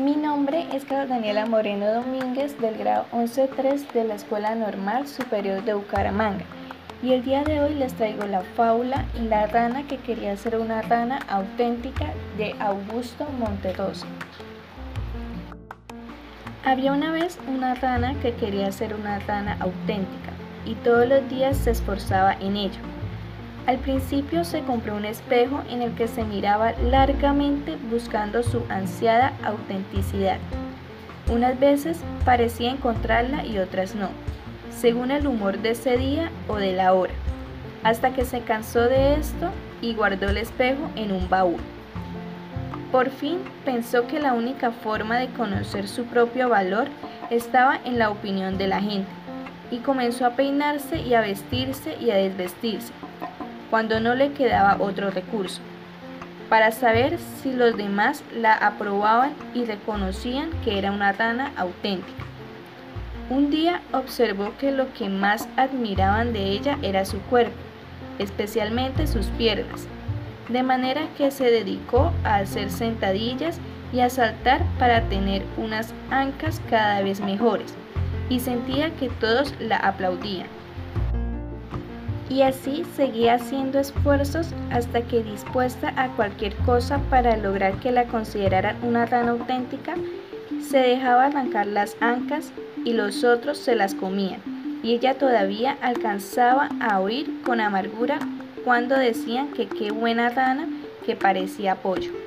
maestra Daniela Moreno Domínguez del grado 11.3 de la Escuela Normal Superior de Bucaramanga y el día de hoy les traigo la fábula La rana que quería ser una rana auténtica de Augusto Monterroso. Había una vez una rana que quería ser una rana auténtica y todos los días se esforzaba en ello. Al principio se compró un espejo en el que se miraba largamente buscando su ansiada autenticidad. Unas veces parecía encontrarla y otras no, según el humor de ese día o de la hora, hasta que se cansó de esto y guardó el espejo en un baúl. Por fin pensó que la única forma de conocer su propio valor estaba en la opinión de la gente y comenzó a peinarse y a vestirse y a desvestirse cuando no le quedaba otro recurso, para saber si los demás la aprobaban y reconocían que era una rana auténtica. Un día observó que lo que más admiraban de ella era su cuerpo, especialmente sus piernas, de manera que se dedicó a hacer sentadillas y a saltar para tener unas ancas cada vez mejores, y sentía que todos la aplaudían y así seguía haciendo esfuerzos hasta que dispuesta a cualquier cosa para lograr que la consideraran una rana auténtica, se dejaba arrancar las ancas y los otros se las comían, y ella todavía alcanzaba a oír con amargura cuando decían que qué buena rana que parecía pollo.